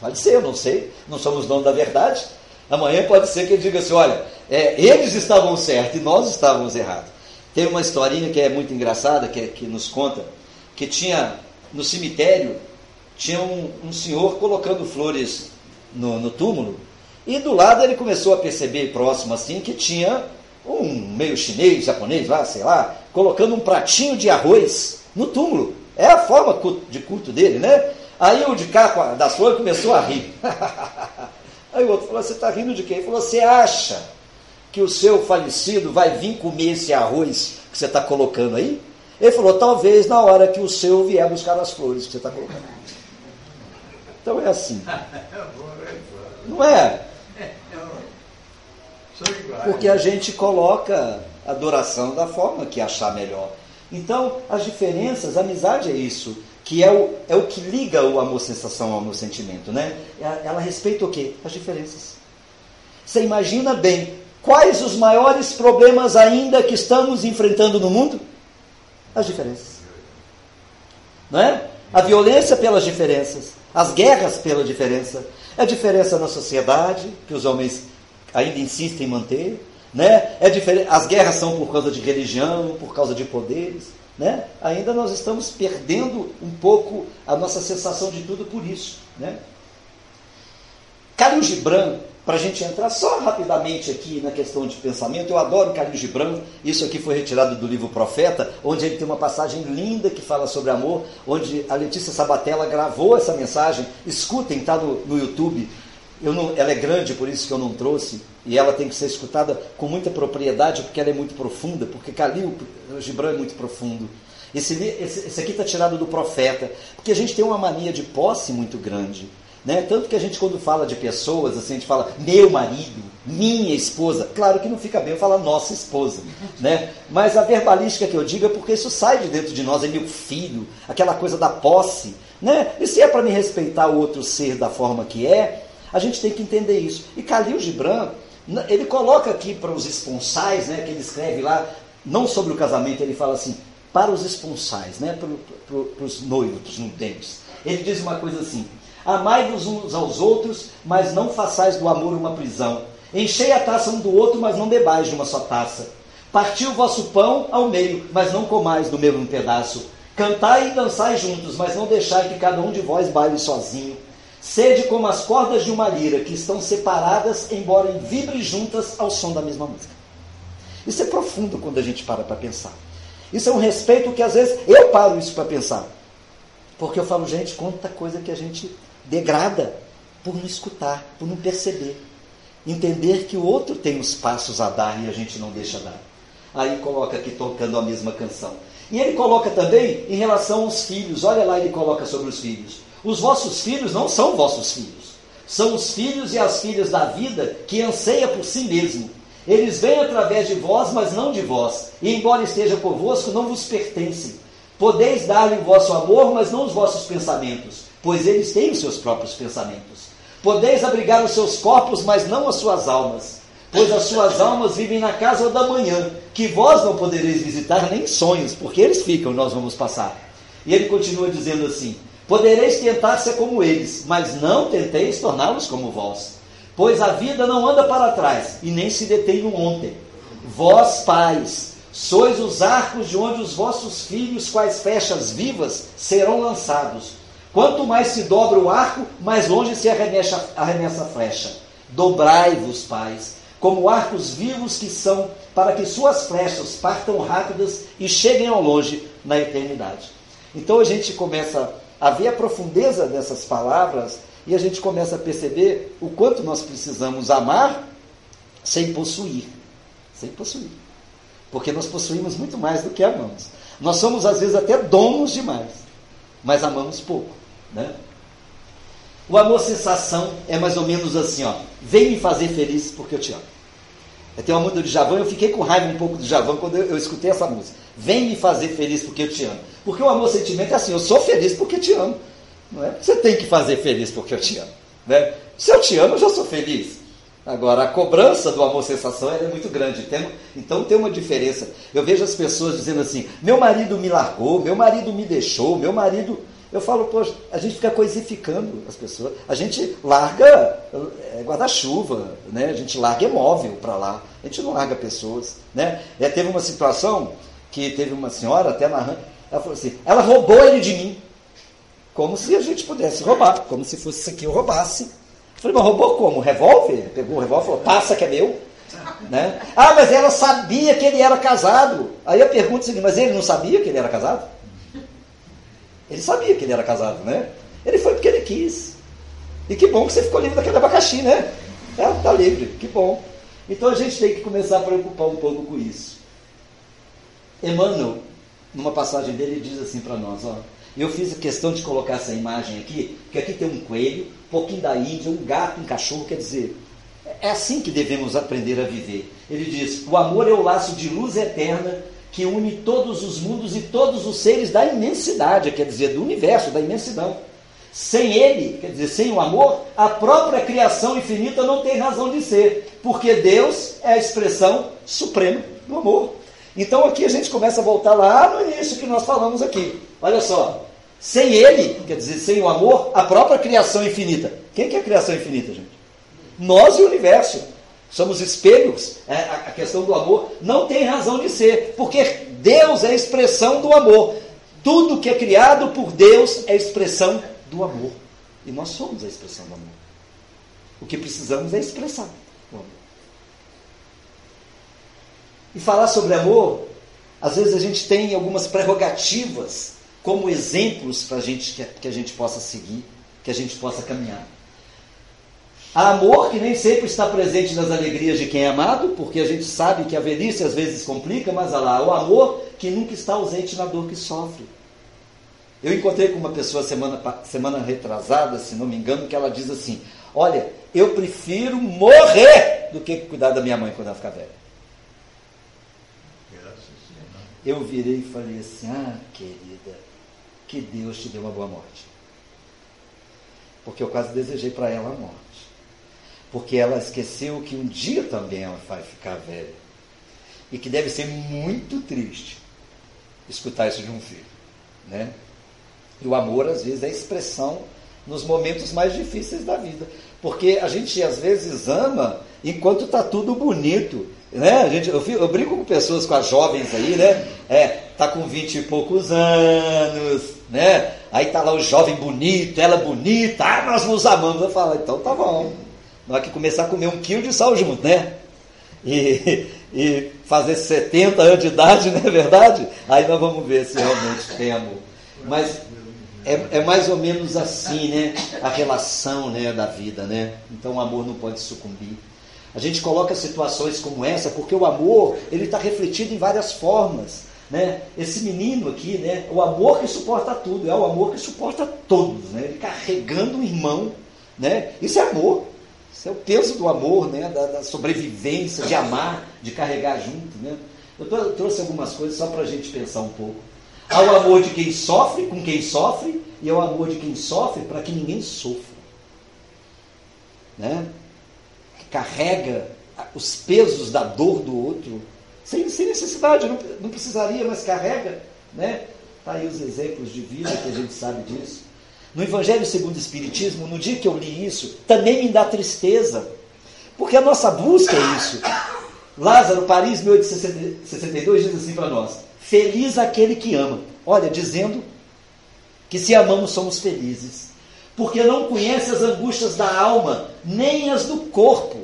Pode ser, eu não sei, não somos donos da verdade. Amanhã pode ser que ele diga assim: olha, é, eles estavam certos e nós estávamos errados. Tem uma historinha que é muito engraçada, que, que nos conta, que tinha no cemitério, tinha um, um senhor colocando flores no, no túmulo, e do lado ele começou a perceber, próximo assim, que tinha um meio chinês, japonês, lá, sei lá, colocando um pratinho de arroz no túmulo. É a forma de culto dele, né? Aí o de cá das flores começou a rir. Aí o outro falou: Você está rindo de quem? Ele falou: Você acha que o seu falecido vai vir comer esse arroz que você está colocando aí? Ele falou: Talvez na hora que o seu vier buscar as flores que você está colocando. Então é assim. Não é? Porque a gente coloca a adoração da forma que achar melhor. Então, as diferenças, a amizade é isso, que é o, é o que liga o amor-sensação ao meu sentimento, né? Ela respeita o quê? As diferenças. Você imagina bem, quais os maiores problemas ainda que estamos enfrentando no mundo? As diferenças. Não é? A violência pelas diferenças, as guerras pela diferença, a diferença na sociedade, que os homens ainda insiste em manter. Né? É diferente, as guerras são por causa de religião, por causa de poderes. Né? Ainda nós estamos perdendo um pouco a nossa sensação de tudo por isso. Né? Khalil Gibran, para a gente entrar só rapidamente aqui na questão de pensamento, eu adoro Khalil Gibran, isso aqui foi retirado do livro Profeta, onde ele tem uma passagem linda que fala sobre amor, onde a Letícia Sabatella gravou essa mensagem, escutem, está no, no YouTube, não, ela é grande, por isso que eu não trouxe, e ela tem que ser escutada com muita propriedade, porque ela é muito profunda, porque Calil Gibran é muito profundo. Esse, esse, esse aqui está tirado do profeta, porque a gente tem uma mania de posse muito grande. Né? Tanto que a gente, quando fala de pessoas, assim, a gente fala meu marido, minha esposa. Claro que não fica bem falar nossa esposa. Né? Mas a verbalística que eu digo é porque isso sai de dentro de nós, é meu filho, aquela coisa da posse. Né? E se é para me respeitar o outro ser da forma que é, a gente tem que entender isso. E Khalil Gibran, ele coloca aqui para os esponsais, né, que ele escreve lá, não sobre o casamento, ele fala assim, para os esponsais, né, para, para, para os noivos, para os nudentes. Ele diz uma coisa assim: Amai-vos uns aos outros, mas não façais do amor uma prisão. Enchei a taça um do outro, mas não bebais de uma só taça. Parti o vosso pão ao meio, mas não comais do mesmo pedaço. Cantai e dançai juntos, mas não deixai que cada um de vós baile sozinho. Sede como as cordas de uma lira, que estão separadas, embora vibrem juntas ao som da mesma música. Isso é profundo quando a gente para para pensar. Isso é um respeito que às vezes eu paro isso para pensar. Porque eu falo, gente, quanta coisa que a gente degrada por não escutar, por não perceber. Entender que o outro tem os passos a dar e a gente não deixa dar. Aí coloca aqui tocando a mesma canção. E ele coloca também em relação aos filhos. Olha lá, ele coloca sobre os filhos. Os vossos filhos não são vossos filhos. São os filhos e as filhas da vida que anseia por si mesmo. Eles vêm através de vós, mas não de vós. E embora esteja convosco, não vos pertencem. Podeis dar-lhe o vosso amor, mas não os vossos pensamentos, pois eles têm os seus próprios pensamentos. Podeis abrigar os seus corpos, mas não as suas almas, pois as suas almas vivem na casa da manhã, que vós não podereis visitar nem sonhos, porque eles ficam, nós vamos passar. E ele continua dizendo assim: Podereis tentar ser como eles, mas não tenteis torná-los como vós. Pois a vida não anda para trás e nem se detém no ontem. Vós, pais, sois os arcos de onde os vossos filhos, quais flechas vivas, serão lançados. Quanto mais se dobra o arco, mais longe se arremessa, arremessa a flecha. Dobrai-vos, pais, como arcos vivos que são, para que suas flechas partam rápidas e cheguem ao longe na eternidade. Então a gente começa a ver a profundeza dessas palavras e a gente começa a perceber o quanto nós precisamos amar sem possuir. Sem possuir. Porque nós possuímos muito mais do que amamos. Nós somos, às vezes, até donos demais, mas amamos pouco. Né? O amor sensação é mais ou menos assim, ó. Vem me fazer feliz porque eu te amo. Eu tenho uma música do Javão, eu fiquei com raiva um pouco do Javão quando eu, eu escutei essa música. Vem me fazer feliz porque eu te amo. Porque o amor sentimento é assim, eu sou feliz porque te amo. Não é? Você tem que fazer feliz porque eu te amo. Né? Se eu te amo, eu já sou feliz. Agora, a cobrança do amor-sensação é muito grande. Então tem uma diferença. Eu vejo as pessoas dizendo assim: meu marido me largou, meu marido me deixou, meu marido. Eu falo, poxa, a gente fica coisificando as pessoas. A gente larga é, guarda-chuva, né? a gente larga imóvel para lá. A gente não larga pessoas. Né? É, teve uma situação que teve uma senhora, até narrando, ela falou assim: ela roubou ele de mim. Como se a gente pudesse roubar, como se fosse isso aqui eu roubasse. Eu falei, mas roubou como? Revólver? Pegou o revólver e falou, passa que é meu. Né? Ah, mas ela sabia que ele era casado. Aí eu pergunto o seguinte, mas ele não sabia que ele era casado? Ele sabia que ele era casado, né? Ele foi porque ele quis. E que bom que você ficou livre daquele abacaxi, né? É, tá livre, que bom. Então a gente tem que começar a preocupar um pouco com isso. Emmanuel, numa passagem dele, diz assim para nós, ó. Eu fiz questão de colocar essa imagem aqui, porque aqui tem um coelho, um pouquinho da Índia, um gato, um cachorro, quer dizer, é assim que devemos aprender a viver. Ele diz: o amor é o laço de luz eterna que une todos os mundos e todos os seres da imensidade, quer dizer, do universo, da imensidão. Sem ele, quer dizer, sem o amor, a própria criação infinita não tem razão de ser, porque Deus é a expressão suprema do amor. Então aqui a gente começa a voltar lá no início que nós falamos aqui. Olha só, sem ele, quer dizer, sem o amor, a própria criação infinita. Quem que é a criação infinita, gente? Nós e o universo. Somos espelhos. É, a questão do amor não tem razão de ser, porque Deus é a expressão do amor. Tudo que é criado por Deus é expressão do amor. E nós somos a expressão do amor. O que precisamos é expressar o amor. E falar sobre amor, às vezes a gente tem algumas prerrogativas como exemplos para a gente que, que a gente possa seguir, que a gente possa caminhar. Há amor que nem sempre está presente nas alegrias de quem é amado, porque a gente sabe que a velhice às vezes complica, mas há lá o amor que nunca está ausente na dor que sofre. Eu encontrei com uma pessoa semana, semana retrasada, se não me engano, que ela diz assim: Olha, eu prefiro morrer do que cuidar da minha mãe quando ela ficar velha. Eu virei e falei assim: Ah, querida, que Deus te dê uma boa morte. Porque eu quase desejei para ela a morte. Porque ela esqueceu que um dia também ela vai ficar velha. E que deve ser muito triste escutar isso de um filho. Né? E o amor, às vezes, é expressão nos momentos mais difíceis da vida. Porque a gente, às vezes, ama enquanto está tudo bonito. Né? A gente, eu, eu brinco com pessoas, com as jovens aí, né? É, tá com vinte e poucos anos, né? Aí tá lá o jovem bonito, ela bonita, ah, nós nos amamos. Eu falo, então tá bom. Nós que começar a comer um quilo de sal junto, né? E, e fazer 70 anos de idade, não é verdade? Aí nós vamos ver se realmente tem amor. Mas é, é, mais ou menos assim, né? A relação né, da vida, né? Então o amor não pode sucumbir. A gente coloca situações como essa porque o amor ele está refletido em várias formas. Né? Esse menino aqui, né? o amor que suporta tudo, é o amor que suporta todos. Né? Ele carregando o irmão. Né? Isso é amor. Isso é o peso do amor, né? da, da sobrevivência, de amar, de carregar junto. Né? Eu trouxe algumas coisas só para a gente pensar um pouco. Há o amor de quem sofre com quem sofre, e é o amor de quem sofre para que ninguém sofra. Né? Que carrega os pesos da dor do outro, sem, sem necessidade, não, não precisaria, mas carrega. Né? Tá aí os exemplos de vida que a gente sabe disso. No Evangelho segundo o Espiritismo, no dia que eu li isso, também me dá tristeza. Porque a nossa busca é isso. Lázaro, Paris, 1862, diz assim para nós: Feliz aquele que ama. Olha, dizendo que se amamos somos felizes. Porque não conhece as angústias da alma, nem as do corpo.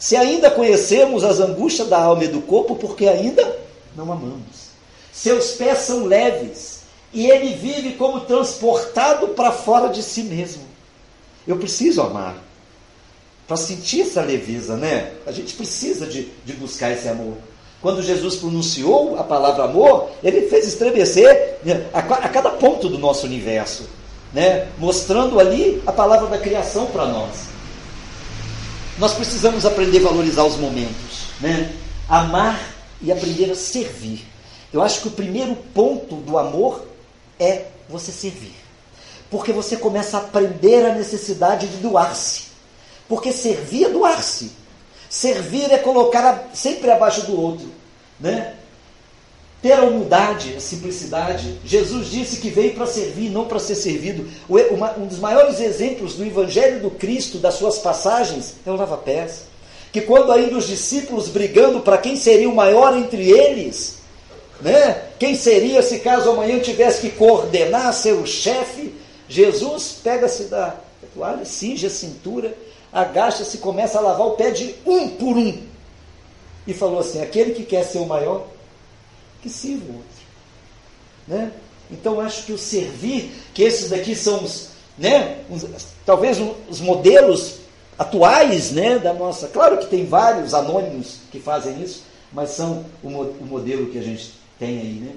Se ainda conhecemos as angústias da alma e do corpo, porque ainda não amamos. Seus pés são leves, e ele vive como transportado para fora de si mesmo. Eu preciso amar. Para sentir essa leveza, né? A gente precisa de, de buscar esse amor. Quando Jesus pronunciou a palavra amor, ele fez estremecer né, a, a cada ponto do nosso universo, né? mostrando ali a palavra da criação para nós. Nós precisamos aprender a valorizar os momentos, né? amar e aprender a servir. Eu acho que o primeiro ponto do amor é você servir. Porque você começa a aprender a necessidade de doar-se. Porque servir é doar-se. Servir é colocar sempre abaixo do outro. Né? Ter a humildade, a simplicidade. Jesus disse que veio para servir, não para ser servido. Um dos maiores exemplos do Evangelho do Cristo, das suas passagens, é o lava-pés. Que quando ainda os discípulos brigando para quem seria o maior entre eles, né? quem seria se caso amanhã tivesse que coordenar, ser o chefe, Jesus pega-se da toalha, cinge a cintura agacha-se e começa a lavar o pé de um por um. E falou assim: aquele que quer ser o maior, que sirva o outro. Né? Então acho que o servir, que esses daqui são os, né, os, talvez os modelos atuais né, da nossa. Claro que tem vários anônimos que fazem isso, mas são o, o modelo que a gente tem aí. Né?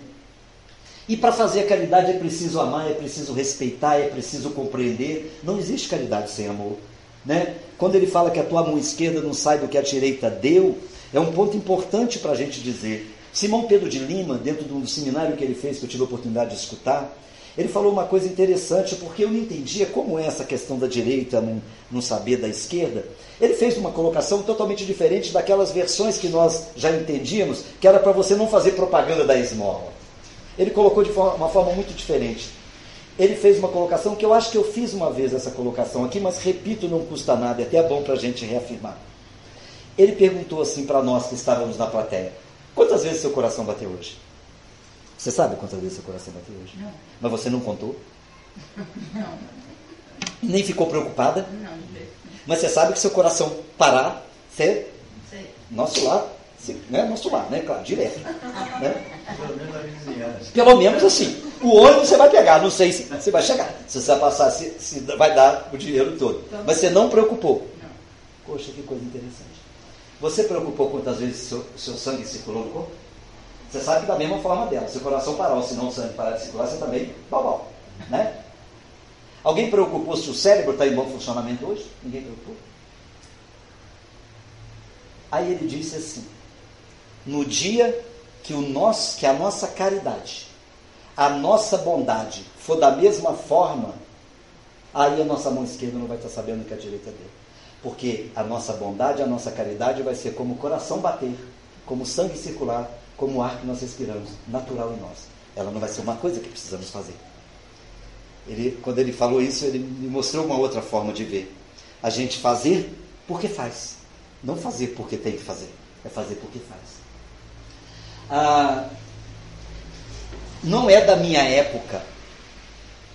E para fazer a caridade é preciso amar, é preciso respeitar, é preciso compreender. Não existe caridade sem amor. Né? Quando ele fala que a tua mão esquerda não sai o que a direita deu, é um ponto importante para a gente dizer. Simão Pedro de Lima, dentro do seminário que ele fez, que eu tive a oportunidade de escutar, ele falou uma coisa interessante, porque eu não entendia como é essa questão da direita não, não saber da esquerda. Ele fez uma colocação totalmente diferente daquelas versões que nós já entendíamos, que era para você não fazer propaganda da esmola. Ele colocou de forma, uma forma muito diferente ele fez uma colocação que eu acho que eu fiz uma vez essa colocação aqui, mas repito, não custa nada, é até bom para a gente reafirmar. Ele perguntou assim para nós que estávamos na plateia: quantas vezes seu coração bateu hoje? Você sabe quantas vezes seu coração bateu hoje? Não. Mas você não contou? Não. Nem ficou preocupada? Não. Mas você sabe que seu coração parar, você. Sei. Nosso lar, né? Nosso lar, né? Claro, direto. Né? Pelo menos na vizinhança. Pelo menos assim. O ônibus você vai pegar, não sei se você vai chegar. Se você vai passar, se, se vai dar o dinheiro todo. Então, Mas você não preocupou. Não. Poxa, que coisa interessante. Você preocupou quantas vezes seu, seu sangue circulou no corpo? Você sabe que da mesma forma dela. Se o coração parar, se não o sangue parar de circular, você também, bal, né? Alguém preocupou se o cérebro está em bom funcionamento hoje? Ninguém preocupou? Aí ele disse assim: no dia que, o nosso, que a nossa caridade a nossa bondade for da mesma forma, aí a nossa mão esquerda não vai estar sabendo que a direita é dele. Porque a nossa bondade, a nossa caridade vai ser como o coração bater, como o sangue circular, como o ar que nós respiramos, natural em nós. Ela não vai ser uma coisa que precisamos fazer. Ele, quando ele falou isso, ele me mostrou uma outra forma de ver. A gente fazer porque faz. Não fazer porque tem que fazer. É fazer porque faz. Ah, não é da minha época.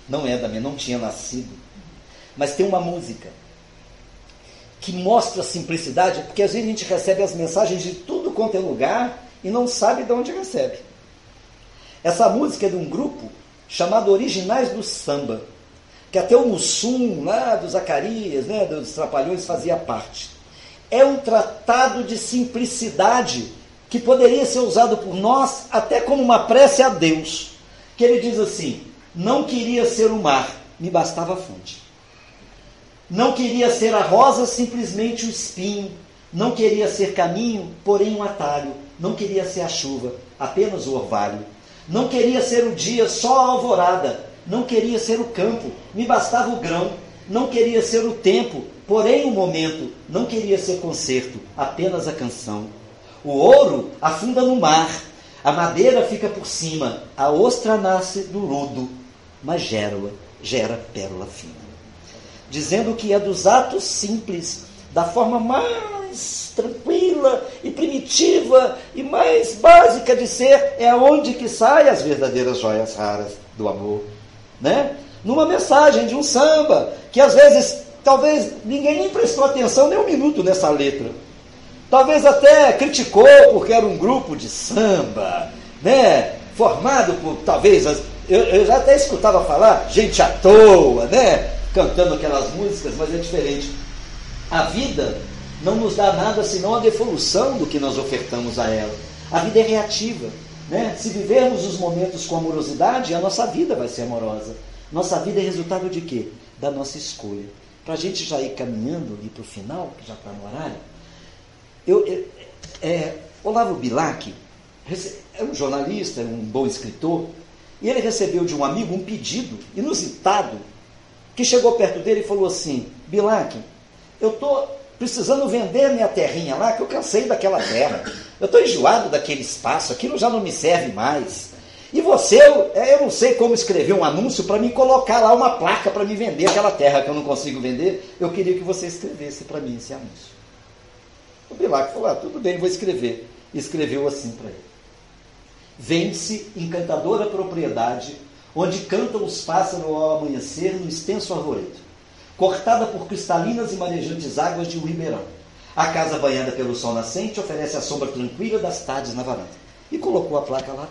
Não é da minha, não tinha nascido. Mas tem uma música que mostra a simplicidade, porque às vezes a gente recebe as mensagens de tudo quanto é lugar e não sabe de onde recebe. Essa música é de um grupo chamado Originais do Samba. que até o Mussum, lá do Zacarias, né, dos Trapalhões, fazia parte. É um tratado de simplicidade que poderia ser usado por nós até como uma prece a Deus. Que ele diz assim: Não queria ser o mar, me bastava a fonte. Não queria ser a rosa, simplesmente o espinho. Não queria ser caminho, porém um atalho. Não queria ser a chuva, apenas o orvalho. Não queria ser o dia, só a alvorada. Não queria ser o campo, me bastava o grão. Não queria ser o tempo, porém o momento. Não queria ser concerto, apenas a canção. O ouro afunda no mar, a madeira fica por cima, a ostra nasce do lodo, mas gera, gera pérola fina dizendo que é dos atos simples, da forma mais tranquila e primitiva e mais básica de ser, é onde que saem as verdadeiras joias raras do amor, né? Numa mensagem de um samba, que às vezes, talvez ninguém nem prestou atenção nem um minuto nessa letra. Talvez até criticou porque era um grupo de samba, né? Formado por, talvez, eu, eu já até escutava falar, gente à toa, né? Cantando aquelas músicas, mas é diferente. A vida não nos dá nada senão a devolução do que nós ofertamos a ela. A vida é reativa. Né? Se vivermos os momentos com amorosidade, a nossa vida vai ser amorosa. Nossa vida é resultado de quê? Da nossa escolha. Para a gente já ir caminhando ali para o final, que já está no horário, eu, eu é, Olavo Bilac é um jornalista, é um bom escritor, e ele recebeu de um amigo um pedido inusitado que chegou perto dele e falou assim: Bilac, eu estou precisando vender minha terrinha lá, que eu cansei daquela terra. Eu estou enjoado daquele espaço, aquilo já não me serve mais. E você, eu, é, eu não sei como escrever um anúncio para me colocar lá uma placa para me vender aquela terra que eu não consigo vender. Eu queria que você escrevesse para mim esse anúncio. O Bilac falou: ah, tudo bem, vou escrever. E escreveu assim para ele: Vende-se encantadora propriedade onde cantam os pássaros ao amanhecer no extenso arvoredo, cortada por cristalinas e marejantes águas de um ribeirão. A casa banhada pelo sol nascente oferece a sombra tranquila das tardes na varanda. E colocou a placa lá.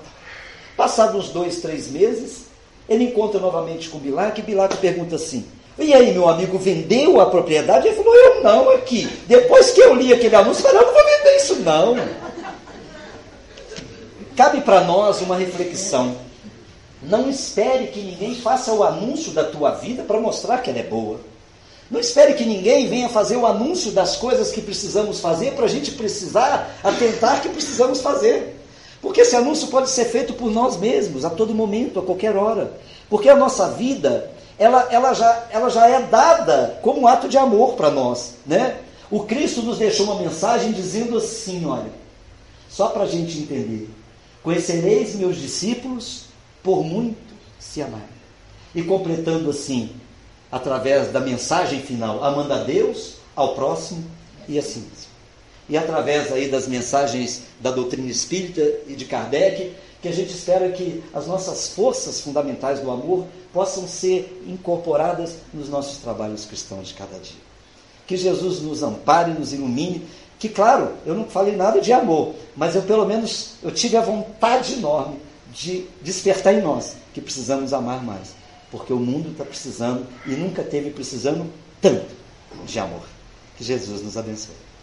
Passados dois, três meses, ele encontra novamente com Bilac e Bilac pergunta assim: E aí, meu amigo, vendeu a propriedade? Ele falou: Eu não, aqui. Depois que eu li aquele anúncio, eu falei: Eu não vou vender isso, não. Cabe para nós uma reflexão. Não espere que ninguém faça o anúncio da tua vida para mostrar que ela é boa. Não espere que ninguém venha fazer o anúncio das coisas que precisamos fazer para a gente precisar atentar que precisamos fazer. Porque esse anúncio pode ser feito por nós mesmos, a todo momento, a qualquer hora. Porque a nossa vida, ela, ela, já, ela já é dada como um ato de amor para nós. Né? O Cristo nos deixou uma mensagem dizendo assim: olha, só para a gente entender: conhecereis meus discípulos por muito se amar. E completando assim, através da mensagem final, amando a Deus, ao próximo e a si mesmo. E através aí das mensagens da doutrina espírita e de Kardec, que a gente espera que as nossas forças fundamentais do amor possam ser incorporadas nos nossos trabalhos cristãos de cada dia. Que Jesus nos ampare, nos ilumine, que claro, eu não falei nada de amor, mas eu pelo menos eu tive a vontade enorme de despertar em nós que precisamos amar mais. Porque o mundo está precisando e nunca teve precisando tanto de amor. Que Jesus nos abençoe.